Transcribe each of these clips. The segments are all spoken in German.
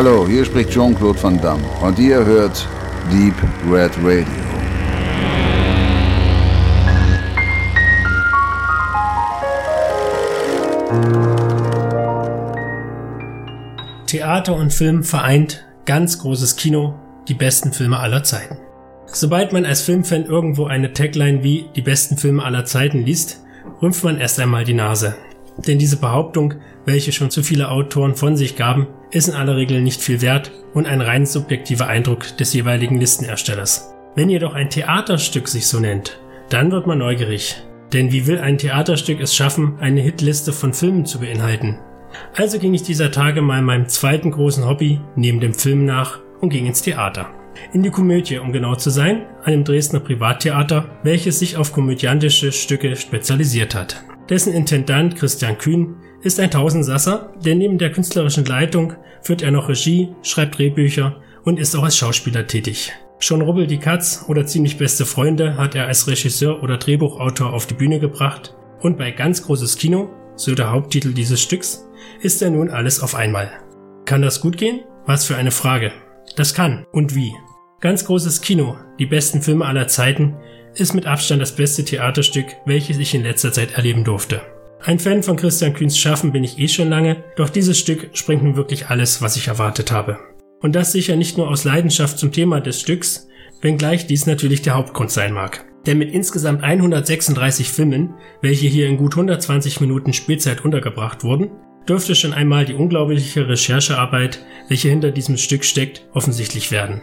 Hallo, hier spricht Jean-Claude Van Damme und ihr hört Deep Red Radio. Theater und Film vereint, ganz großes Kino, die besten Filme aller Zeiten. Sobald man als Filmfan irgendwo eine Tagline wie die besten Filme aller Zeiten liest, rümpft man erst einmal die Nase. Denn diese Behauptung, welche schon zu viele Autoren von sich gaben, ist in aller Regel nicht viel wert und ein rein subjektiver Eindruck des jeweiligen Listenerstellers. Wenn jedoch ein Theaterstück sich so nennt, dann wird man neugierig. Denn wie will ein Theaterstück es schaffen, eine Hitliste von Filmen zu beinhalten? Also ging ich dieser Tage mal meinem zweiten großen Hobby neben dem Film nach und ging ins Theater. In die Komödie, um genau zu sein, einem Dresdner Privattheater, welches sich auf komödiantische Stücke spezialisiert hat. Dessen Intendant Christian Kühn ist ein Tausendsasser, denn neben der künstlerischen Leitung führt er noch Regie, schreibt Drehbücher und ist auch als Schauspieler tätig. Schon Rubbel die Katz oder ziemlich beste Freunde hat er als Regisseur oder Drehbuchautor auf die Bühne gebracht und bei ganz großes Kino, so der Haupttitel dieses Stücks, ist er nun alles auf einmal. Kann das gut gehen? Was für eine Frage. Das kann und wie. Ganz großes Kino, die besten Filme aller Zeiten, ist mit Abstand das beste Theaterstück, welches ich in letzter Zeit erleben durfte. Ein Fan von Christian Kühns Schaffen bin ich eh schon lange, doch dieses Stück springt nun wirklich alles, was ich erwartet habe. Und das sicher nicht nur aus Leidenschaft zum Thema des Stücks, wenngleich dies natürlich der Hauptgrund sein mag. Denn mit insgesamt 136 Filmen, welche hier in gut 120 Minuten Spielzeit untergebracht wurden, dürfte schon einmal die unglaubliche Recherchearbeit, welche hinter diesem Stück steckt, offensichtlich werden.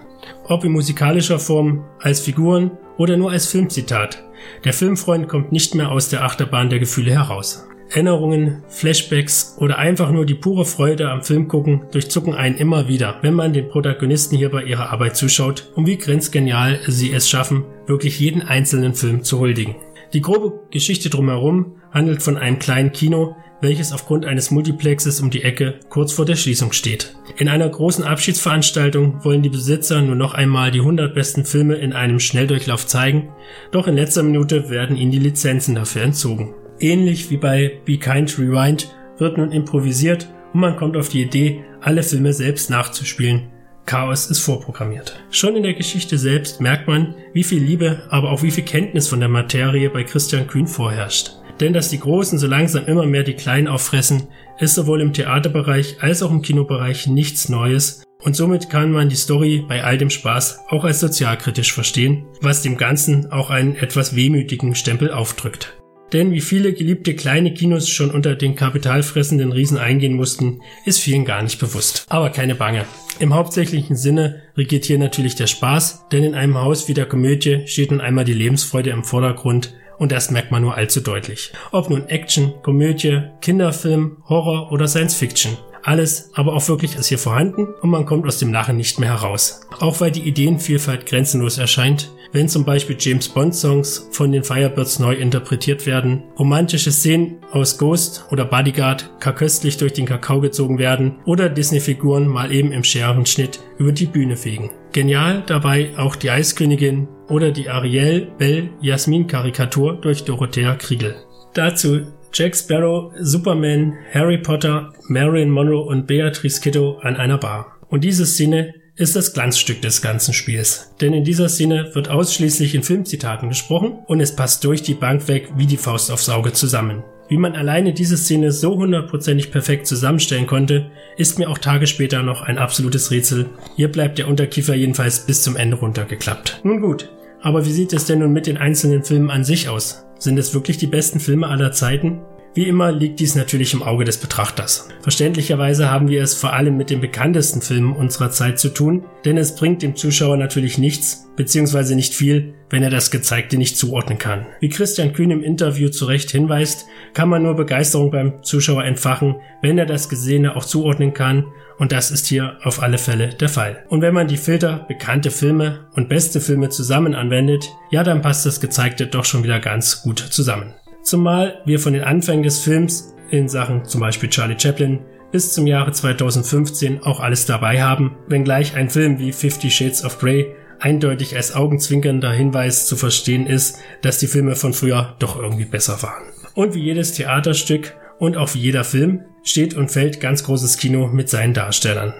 Ob in musikalischer Form, als Figuren oder nur als Filmzitat. Der Filmfreund kommt nicht mehr aus der Achterbahn der Gefühle heraus. Erinnerungen, Flashbacks oder einfach nur die pure Freude am Filmgucken durchzucken einen immer wieder, wenn man den Protagonisten hier bei ihrer Arbeit zuschaut und wie grenzgenial sie es schaffen, wirklich jeden einzelnen Film zu huldigen. Die grobe Geschichte drumherum handelt von einem kleinen Kino, welches aufgrund eines Multiplexes um die Ecke kurz vor der Schließung steht. In einer großen Abschiedsveranstaltung wollen die Besitzer nur noch einmal die 100 besten Filme in einem Schnelldurchlauf zeigen, doch in letzter Minute werden ihnen die Lizenzen dafür entzogen. Ähnlich wie bei Be Kind Rewind wird nun improvisiert und man kommt auf die Idee, alle Filme selbst nachzuspielen. Chaos ist vorprogrammiert. Schon in der Geschichte selbst merkt man, wie viel Liebe, aber auch wie viel Kenntnis von der Materie bei Christian Kühn vorherrscht. Denn dass die Großen so langsam immer mehr die Kleinen auffressen, ist sowohl im Theaterbereich als auch im Kinobereich nichts Neues und somit kann man die Story bei all dem Spaß auch als sozialkritisch verstehen, was dem Ganzen auch einen etwas wehmütigen Stempel aufdrückt. Denn wie viele geliebte kleine Kinos schon unter den kapitalfressenden Riesen eingehen mussten, ist vielen gar nicht bewusst. Aber keine Bange. Im hauptsächlichen Sinne regiert hier natürlich der Spaß, denn in einem Haus wie der Komödie steht nun einmal die Lebensfreude im Vordergrund und das merkt man nur allzu deutlich. Ob nun Action, Komödie, Kinderfilm, Horror oder Science Fiction. Alles, aber auch wirklich ist hier vorhanden und man kommt aus dem Lachen nicht mehr heraus. Auch weil die Ideenvielfalt grenzenlos erscheint, wenn zum Beispiel James Bond Songs von den Firebirds neu interpretiert werden, romantische Szenen aus Ghost oder Bodyguard köstlich durch den Kakao gezogen werden oder Disney-Figuren mal eben im Scherenschnitt über die Bühne fegen. Genial dabei auch die Eiskönigin oder die Ariel Bell Jasmin Karikatur durch Dorothea Kriegel. Dazu Jack Sparrow, Superman, Harry Potter, Marilyn Monroe und Beatrice Kiddo an einer Bar. Und diese Szene ist das Glanzstück des ganzen Spiels. Denn in dieser Szene wird ausschließlich in Filmzitaten gesprochen und es passt durch die Bank weg wie die Faust aufs Auge zusammen. Wie man alleine diese Szene so hundertprozentig perfekt zusammenstellen konnte, ist mir auch Tage später noch ein absolutes Rätsel. Hier bleibt der Unterkiefer jedenfalls bis zum Ende runtergeklappt. Nun gut, aber wie sieht es denn nun mit den einzelnen Filmen an sich aus? Sind es wirklich die besten Filme aller Zeiten? Wie immer liegt dies natürlich im Auge des Betrachters. Verständlicherweise haben wir es vor allem mit den bekanntesten Filmen unserer Zeit zu tun, denn es bringt dem Zuschauer natürlich nichts, beziehungsweise nicht viel, wenn er das Gezeigte nicht zuordnen kann. Wie Christian Kühn im Interview zu Recht hinweist, kann man nur Begeisterung beim Zuschauer entfachen, wenn er das Gesehene auch zuordnen kann und das ist hier auf alle Fälle der Fall. Und wenn man die Filter bekannte Filme und beste Filme zusammen anwendet, ja, dann passt das Gezeigte doch schon wieder ganz gut zusammen. Zumal wir von den Anfängen des Films in Sachen zum Beispiel Charlie Chaplin bis zum Jahre 2015 auch alles dabei haben, wenngleich ein Film wie Fifty Shades of Grey eindeutig als augenzwinkernder Hinweis zu verstehen ist, dass die Filme von früher doch irgendwie besser waren. Und wie jedes Theaterstück und auch wie jeder Film steht und fällt ganz großes Kino mit seinen Darstellern.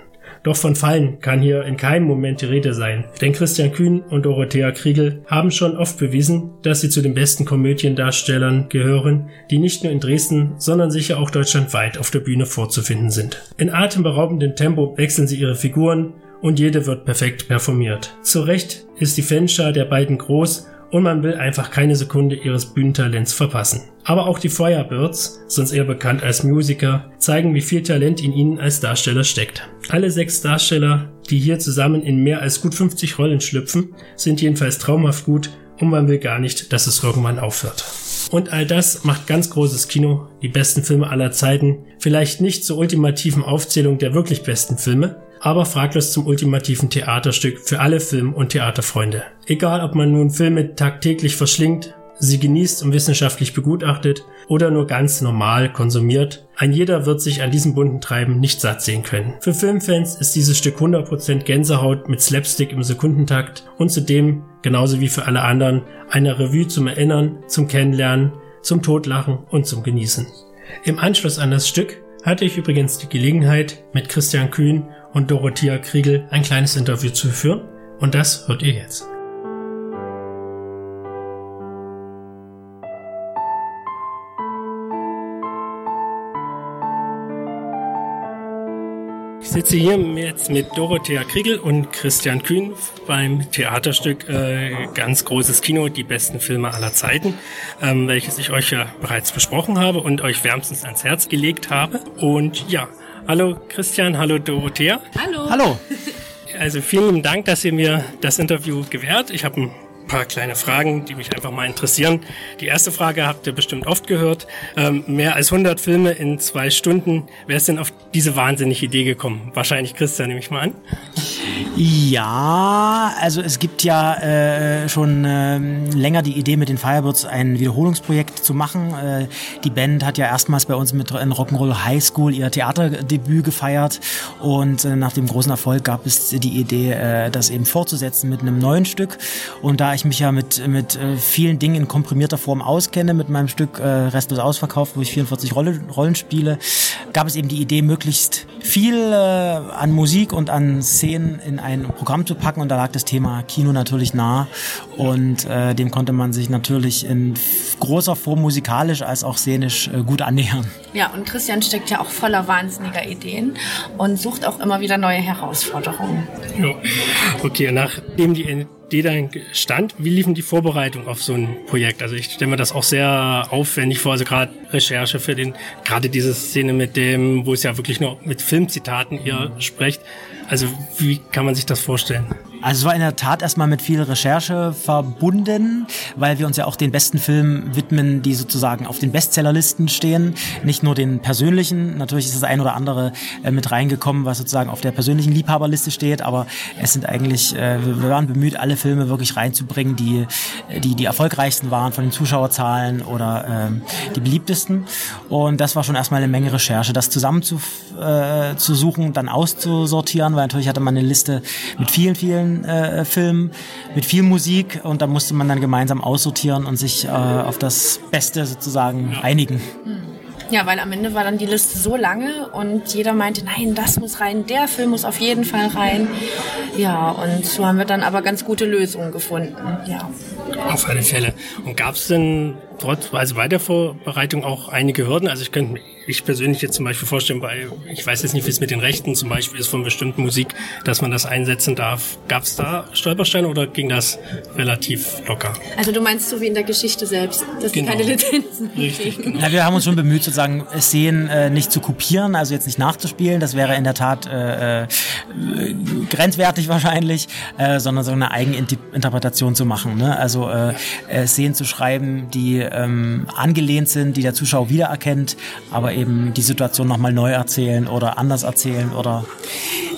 Doch von Fallen kann hier in keinem Moment die Rede sein, denn Christian Kühn und Dorothea Kriegel haben schon oft bewiesen, dass sie zu den besten Komödiendarstellern gehören, die nicht nur in Dresden, sondern sicher auch deutschlandweit auf der Bühne vorzufinden sind. In atemberaubendem Tempo wechseln sie ihre Figuren und jede wird perfekt performiert. Zu Recht ist die Fanschar der beiden groß und man will einfach keine Sekunde ihres Bühnentalents verpassen. Aber auch die Firebirds, sonst eher bekannt als Musiker, zeigen, wie viel Talent in ihnen als Darsteller steckt. Alle sechs Darsteller, die hier zusammen in mehr als gut 50 Rollen schlüpfen, sind jedenfalls traumhaft gut und man will gar nicht, dass es irgendwann aufhört. Und all das macht ganz großes Kino, die besten Filme aller Zeiten, vielleicht nicht zur ultimativen Aufzählung der wirklich besten Filme, aber fraglos zum ultimativen Theaterstück für alle Film- und Theaterfreunde. Egal, ob man nun Filme tagtäglich verschlingt, sie genießt und wissenschaftlich begutachtet oder nur ganz normal konsumiert, ein jeder wird sich an diesem bunten Treiben nicht satt sehen können. Für Filmfans ist dieses Stück 100% Gänsehaut mit Slapstick im Sekundentakt und zudem, genauso wie für alle anderen, eine Revue zum Erinnern, zum Kennenlernen, zum Totlachen und zum Genießen. Im Anschluss an das Stück hatte ich übrigens die Gelegenheit, mit Christian Kühn und Dorothea Kriegel ein kleines Interview zu führen und das hört ihr jetzt. Ich sitze hier jetzt mit Dorothea Kriegel und Christian Kühn beim Theaterstück äh, Ganz großes Kino, die besten Filme aller Zeiten, ähm, welches ich euch ja bereits besprochen habe und euch wärmstens ans Herz gelegt habe. Und ja, Hallo Christian, hallo Dorothea. Hallo. Hallo. Also vielen Dank, dass ihr mir das Interview gewährt. Ich habe ein paar kleine Fragen, die mich einfach mal interessieren. Die erste Frage habt ihr bestimmt oft gehört. Ähm, mehr als 100 Filme in zwei Stunden. Wer ist denn auf diese wahnsinnige Idee gekommen? Wahrscheinlich Christian, nehme ich mal an. Ja, also es gibt ja äh, schon äh, länger die Idee mit den Firebirds ein Wiederholungsprojekt zu machen. Äh, die Band hat ja erstmals bei uns mit in Rock'n'Roll High School ihr Theaterdebüt gefeiert und äh, nach dem großen Erfolg gab es die Idee, äh, das eben fortzusetzen mit einem neuen Stück. Und da ich mich ja mit, mit äh, vielen Dingen in komprimierter Form auskenne, mit meinem Stück äh, Restlos ausverkauft, wo ich 44 Rolle, Rollen spiele, gab es eben die Idee, möglichst viel äh, an Musik und an Szenen in ein Programm zu packen und da lag das Thema Kino natürlich nah und äh, dem konnte man sich natürlich in großer Form musikalisch als auch szenisch äh, gut annähern. Ja, und Christian steckt ja auch voller wahnsinniger Ideen und sucht auch immer wieder neue Herausforderungen. Ja. Okay, nachdem die Idee dann stand, wie liefen die Vorbereitungen auf so ein Projekt? Also ich stelle mir das auch sehr aufwendig vor, also gerade Recherche für den, gerade diese Szene mit dem, wo es ja wirklich nur mit Filmzitaten ihr sprecht. Also wie kann man sich das vorstellen? Also es war in der Tat erstmal mit viel Recherche verbunden, weil wir uns ja auch den besten Filmen widmen, die sozusagen auf den Bestsellerlisten stehen. Nicht nur den persönlichen, natürlich ist das ein oder andere äh, mit reingekommen, was sozusagen auf der persönlichen Liebhaberliste steht, aber es sind eigentlich, äh, wir waren bemüht, alle Filme wirklich reinzubringen, die die, die erfolgreichsten waren von den Zuschauerzahlen oder äh, die beliebtesten. Und das war schon erstmal eine Menge Recherche, das zusammen zu, äh, zu suchen, dann auszusortieren, weil natürlich hatte man eine Liste mit vielen, vielen äh, Film mit viel Musik und da musste man dann gemeinsam aussortieren und sich äh, auf das Beste sozusagen einigen. Ja, weil am Ende war dann die Liste so lange und jeder meinte, nein, das muss rein, der Film muss auf jeden Fall rein. Ja, und so haben wir dann aber ganz gute Lösungen gefunden. Ja. Auf alle Fälle. Und gab es denn trotz, also bei der Vorbereitung auch einige Hürden? Also ich könnte ich persönlich jetzt zum Beispiel vorstellen, bei, ich weiß jetzt nicht, wie es mit den Rechten zum Beispiel ist von bestimmten Musik, dass man das einsetzen darf. Gab es da Stolpersteine oder ging das relativ locker? Also du meinst so wie in der Geschichte selbst, dass genau. die keine Lizenzen Richtig, genau. Ja, wir haben uns schon bemüht, sozusagen Szenen äh, nicht zu kopieren, also jetzt nicht nachzuspielen. Das wäre in der Tat äh, äh, grenzwertig wahrscheinlich, äh, sondern so eine Eigeninterpretation zu machen. Ne? Also äh, äh, Szenen zu schreiben, die ähm, angelehnt sind, die der Zuschauer wiedererkennt, aber eben die Situation nochmal neu erzählen oder anders erzählen oder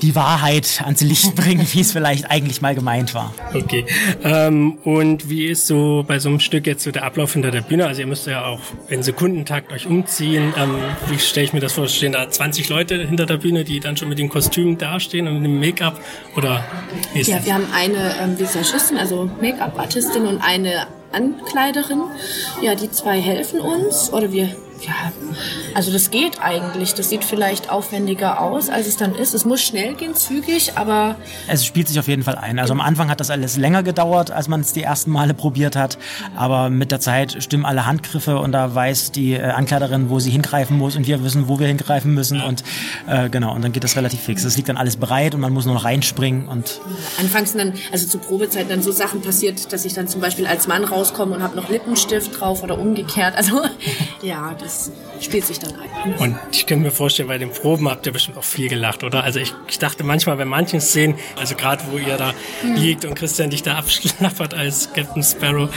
die Wahrheit ans Licht bringen, wie es vielleicht eigentlich mal gemeint war. Okay. Ähm, und wie ist so bei so einem Stück jetzt so der Ablauf hinter der Bühne? Also ihr müsst ja auch in Sekundentakt euch umziehen. Ähm, wie stelle ich mir das vor? Stehen da 20 Leute hinter der Bühne, die dann schon mit den Kostümen dastehen und dem Make-up? Oder wie ist Ja, das? wir haben eine ähm, Visagistin, also Make-up-Artistin und eine Ankleiderin. Ja, die zwei helfen uns oder wir ja, also das geht eigentlich. Das sieht vielleicht aufwendiger aus, als es dann ist. Es muss schnell gehen, zügig, aber. Es spielt sich auf jeden Fall ein. Also am Anfang hat das alles länger gedauert, als man es die ersten Male probiert hat. Aber mit der Zeit stimmen alle Handgriffe und da weiß die äh, Ankleiderin, wo sie hingreifen muss und wir wissen, wo wir hingreifen müssen. Und äh, genau, und dann geht das relativ fix. Es liegt dann alles bereit und man muss nur noch reinspringen und. Anfangs dann, also zu Probezeiten dann so Sachen passiert, dass ich dann zum Beispiel als Mann rauskomme und habe noch Lippenstift drauf oder umgekehrt. Also ja, das spielt sich dann ein. Und ich könnte mir vorstellen, bei den Proben habt ihr bestimmt auch viel gelacht, oder? Also ich, ich dachte manchmal bei manchen Szenen, also gerade wo ihr da hm. liegt und Christian dich da abschlappert als Captain Sparrow.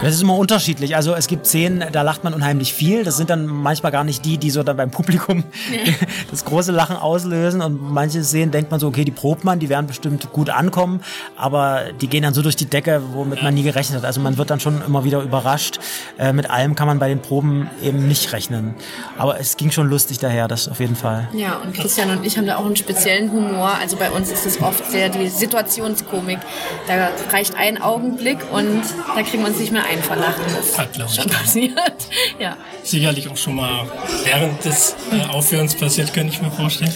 Das ist immer unterschiedlich. Also es gibt Szenen, da lacht man unheimlich viel. Das sind dann manchmal gar nicht die, die so dann beim Publikum nee. das große Lachen auslösen. Und manche Szenen denkt man so, okay, die probt man, die werden bestimmt gut ankommen, aber die gehen dann so durch die Decke, womit man nie gerechnet hat. Also man wird dann schon immer wieder überrascht. Äh, mit allem kann man bei den Proben eben nicht rechnen. Aber es ging schon lustig daher, das auf jeden Fall. Ja, und Christian und ich haben da auch einen speziellen Humor. Also bei uns ist es oft sehr die Situationskomik. Da reicht ein Augenblick und da kriegen wir uns nicht mehr ein vor Lachen. Das Hat, ist schon passiert. ja. Sicherlich auch schon mal während des äh, Aufhörens passiert, könnte ich mir vorstellen.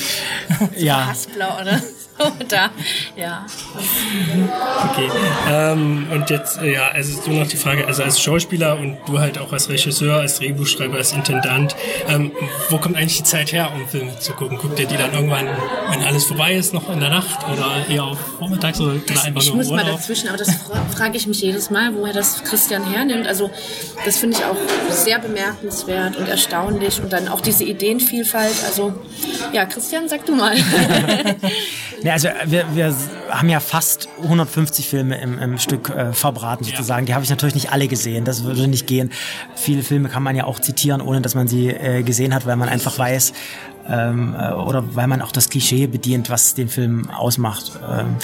ja. Hassblau, oder? da, ja. Okay. Ähm, und jetzt, äh, ja, also du noch die Frage, also als Schauspieler und du halt auch als Regisseur, als Drehbuchschreiber, als Intendant, ähm, wo kommt eigentlich die Zeit her, um Filme zu gucken? Guckt ihr die dann irgendwann, wenn alles vorbei ist, noch in der Nacht oder eher auch vormittags oder, oder einfach ich nur muss mal dazwischen, aber das frage ich mich jedes Mal, woher das Christian hernimmt. Also das finde ich auch sehr bemerkenswert und erstaunlich und dann auch diese Ideenvielfalt. Also ja, Christian, sag du mal. Ja, also wir, wir haben ja fast 150 Filme im, im Stück äh, verbraten sozusagen. Ja. Die habe ich natürlich nicht alle gesehen. Das würde nicht gehen. Viele Filme kann man ja auch zitieren, ohne dass man sie äh, gesehen hat, weil man einfach weiß, ähm, äh, oder weil man auch das Klischee bedient, was den Film ausmacht. Ähm,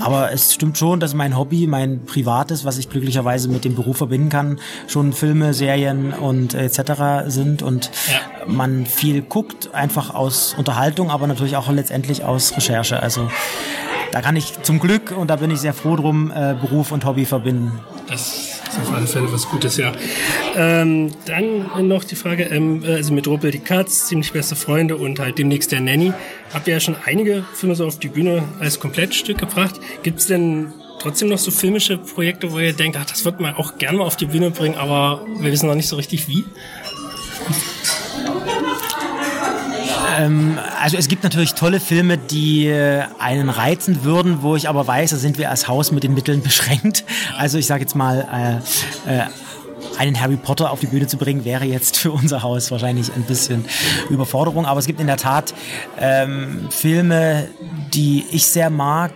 aber es stimmt schon, dass mein Hobby, mein privates, was ich glücklicherweise mit dem Beruf verbinden kann, schon Filme, Serien und etc. sind und ja. man viel guckt, einfach aus Unterhaltung, aber natürlich auch letztendlich aus Recherche. Also da kann ich zum Glück, und da bin ich sehr froh drum, äh, Beruf und Hobby verbinden. Das auf alle Fälle was Gutes, ja. Ähm, dann noch die Frage, ähm, also mit Ruppel die Katz, ziemlich beste Freunde und halt demnächst der Nanny. Habt ihr ja schon einige Filme so auf die Bühne als Komplettstück gebracht. Gibt es denn trotzdem noch so filmische Projekte, wo ihr denkt, ach, das wird man auch gerne mal auf die Bühne bringen, aber wir wissen noch nicht so richtig wie? Ähm, also es gibt natürlich tolle Filme, die äh, einen reizen würden, wo ich aber weiß, da sind wir als Haus mit den Mitteln beschränkt. Also ich sage jetzt mal, äh, äh, einen Harry Potter auf die Bühne zu bringen, wäre jetzt für unser Haus wahrscheinlich ein bisschen Überforderung. Aber es gibt in der Tat ähm, Filme, die ich sehr mag,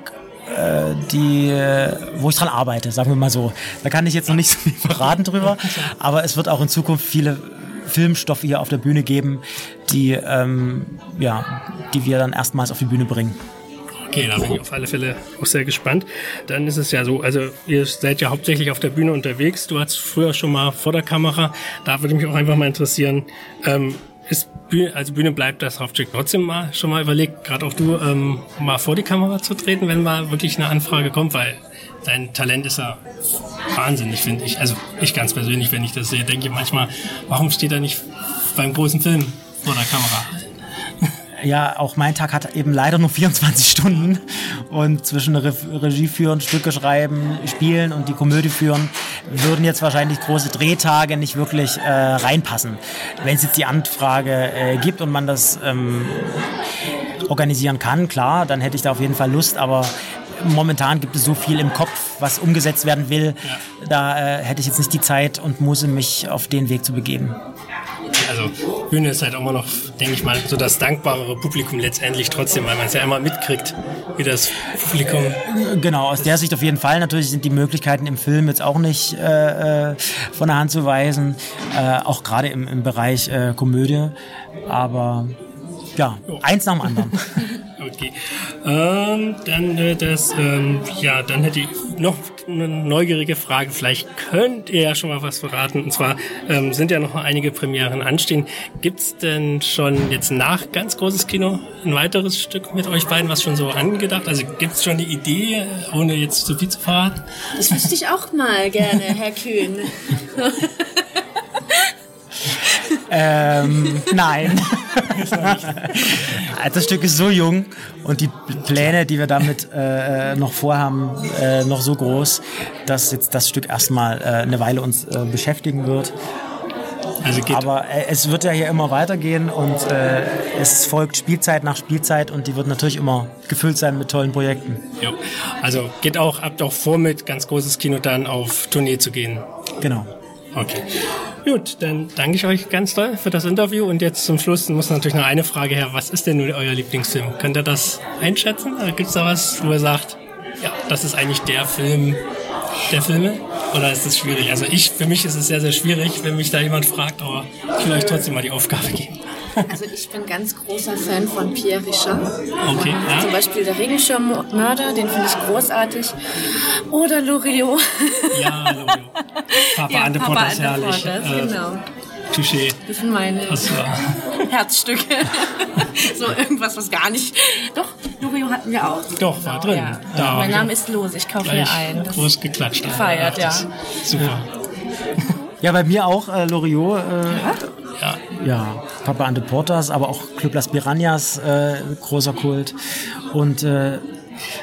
äh, die, wo ich dran arbeite, sagen wir mal so. Da kann ich jetzt noch nicht so viel verraten drüber, aber es wird auch in Zukunft viele Filmstoffe hier auf der Bühne geben, die, ähm, ja, die wir dann erstmals auf die Bühne bringen. Okay, da bin ich auf alle Fälle auch sehr gespannt. Dann ist es ja so, also ihr seid ja hauptsächlich auf der Bühne unterwegs. Du hattest früher schon mal vor der Kamera. Da würde mich auch einfach mal interessieren, ähm, ist Bühne, also Bühne bleibt das Hauptstück trotzdem mal schon mal überlegt, gerade auch du, ähm, mal vor die Kamera zu treten, wenn mal wirklich eine Anfrage kommt, weil dein Talent ist ja wahnsinnig, finde ich. Also ich ganz persönlich, wenn ich das sehe, denke ich manchmal, warum steht er nicht beim großen Film vor der Kamera? ja, auch mein Tag hat eben leider nur 24 Stunden und zwischen Re Regie führen, Stücke schreiben, spielen und die Komödie führen würden jetzt wahrscheinlich große Drehtage nicht wirklich äh, reinpassen. Wenn es jetzt die Anfrage äh, gibt und man das ähm, organisieren kann, klar, dann hätte ich da auf jeden Fall Lust, aber momentan gibt es so viel im Kopf, was umgesetzt werden will. Ja. Da äh, hätte ich jetzt nicht die Zeit und muss mich auf den Weg zu begeben. Also Bühne ist halt immer noch, denke ich mal, so das dankbarere Publikum letztendlich trotzdem, weil man es ja immer mitkriegt, wie das Publikum. Genau, aus der Sicht auf jeden Fall. Natürlich sind die Möglichkeiten im Film jetzt auch nicht äh, äh von der Hand zu weisen, äh, auch gerade im, im Bereich äh, Komödie. Aber ja, oh. eins nach dem anderen. Okay. Ähm, dann äh, das, ähm, ja, dann hätte ich noch eine neugierige Frage. Vielleicht könnt ihr ja schon mal was verraten. Und zwar ähm, sind ja noch einige Premieren anstehen. Gibt's denn schon jetzt nach ganz großes Kino ein weiteres Stück mit euch beiden, was schon so angedacht? Also gibt's schon die Idee, ohne jetzt zu viel zu verraten? Das wüsste ich auch mal gerne, Herr Kühn. Ähm, nein. das Stück ist so jung und die Pläne, die wir damit äh, noch vorhaben, äh, noch so groß, dass jetzt das Stück erstmal äh, eine Weile uns äh, beschäftigen wird. Also Aber äh, es wird ja hier immer weitergehen und äh, es folgt Spielzeit nach Spielzeit und die wird natürlich immer gefüllt sein mit tollen Projekten. Ja, also geht auch, habt auch vor mit ganz großes Kino dann auf Tournee zu gehen. Genau. Okay. Gut, dann danke ich euch ganz toll für das Interview und jetzt zum Schluss muss natürlich noch eine Frage her. Was ist denn nun euer Lieblingsfilm? Könnt ihr das einschätzen? Gibt es da was, wo ihr sagt, ja, das ist eigentlich der Film der Filme? Oder ist es schwierig? Also ich, für mich ist es sehr, sehr schwierig, wenn mich da jemand fragt, aber ich will euch trotzdem mal die Aufgabe geben. Also ich bin ganz großer Fan von Pierre Richard. Okay, ja. Zum Beispiel der Regenschirmmörder, den finde ich großartig. Oder Loriot. Ja, Loriot. Papa ja, Anteport ist herrlich. Äh, genau. Touché. Das sind meine das Herzstücke. so irgendwas, was gar nicht. Doch, Loriot hatten wir auch. Doch, war drin. Ja. Da mein Name ist los, ich kaufe mir ein. Das groß geklatscht. Gefeiert, ja. Super. Ja, bei mir auch äh, Loriot. Äh, ja. ja, Papa Ante Portas, aber auch Club Las Piranhas, äh, großer Kult. Und äh,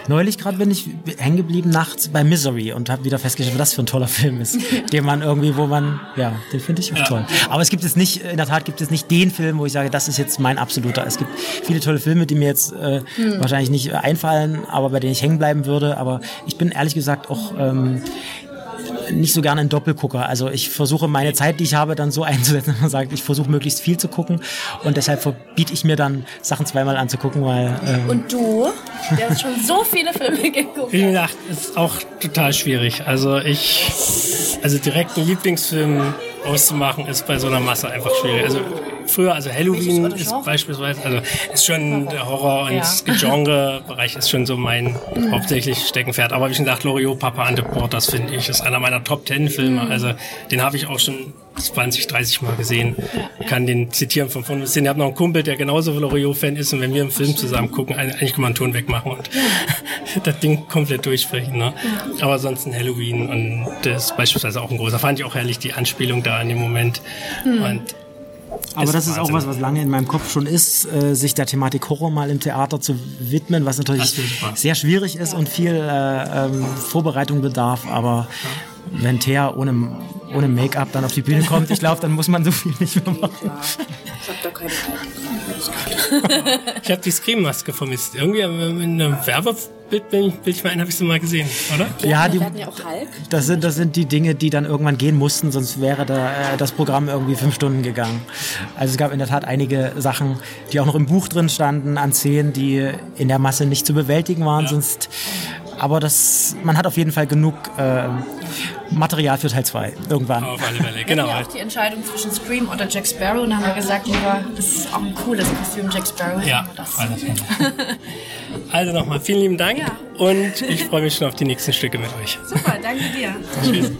neulich gerade bin ich hängen geblieben nachts bei Misery und habe wieder festgestellt, was das für ein toller Film ist, den man irgendwie, wo man, ja, den finde ich auch ja. toll. Aber es gibt es nicht, in der Tat gibt es nicht den Film, wo ich sage, das ist jetzt mein absoluter. Es gibt viele tolle Filme, die mir jetzt äh, hm. wahrscheinlich nicht einfallen, aber bei denen ich hängen bleiben würde. Aber ich bin ehrlich gesagt auch ähm, nicht so gerne ein Doppelgucker. Also ich versuche meine Zeit, die ich habe, dann so einzusetzen, dass man sagt, ich versuche möglichst viel zu gucken und deshalb verbiete ich mir dann Sachen zweimal anzugucken, weil. Ähm und du, der hast schon so viele Filme geguckt. Wie gesagt, ist auch total schwierig. Also ich, also direkt einen Lieblingsfilm auszumachen, ist bei so einer Masse einfach schwierig. Also früher, also Halloween ist beispielsweise, also ist schon der Horror- und ja. Genre-Bereich ist schon so mein mhm. hauptsächlich Steckenpferd. Aber wie schon gesagt, Loriot, Papa and the Porters, finde ich, ist einer meiner Top Ten Filme. Mhm. Also den habe ich auch schon 20, 30 Mal gesehen. Ja. Kann den zitieren von vorne bis hin. Ich habe noch einen Kumpel, der genauso Loriot-Fan ist und wenn wir einen Film zusammen gucken, eigentlich kann man einen Ton wegmachen und das Ding komplett durchsprechen. Ne? Ja. Aber sonst ein Halloween und das ist beispielsweise auch ein großer. Fand ich auch herrlich, die Anspielung da in dem Moment. Mhm. Und aber das ist auch was, was lange in meinem Kopf schon ist, äh, sich der Thematik Horror mal im Theater zu widmen, was natürlich sehr schwierig ist und viel äh, ähm, Vorbereitung bedarf. Aber wenn Thea ohne, ohne Make-up dann auf die Bühne kommt, ich glaube, dann muss man so viel nicht mehr machen. Ich habe da keine ich habe die Scream-Maske vermisst. Irgendwie in einem Werbebild bin ich, bin ich mal ein, habe ich sie mal gesehen, oder? Ja, die, das, sind, das sind die Dinge, die dann irgendwann gehen mussten, sonst wäre da, äh, das Programm irgendwie fünf Stunden gegangen. Also es gab in der Tat einige Sachen, die auch noch im Buch drin standen, an Szenen, die in der Masse nicht zu bewältigen waren, ja. sonst aber das, man hat auf jeden Fall genug äh, Material für Teil 2 irgendwann. Auf alle Fälle, genau. Wir auch die Entscheidung zwischen Scream oder Jack Sparrow und haben wir gesagt, lieber, das ist auch ein cooles Kostüm, Jack Sparrow. Ja, das. also nochmal vielen lieben Dank ja. und ich freue mich schon auf die nächsten Stücke mit euch. Super, danke dir. Tschüss.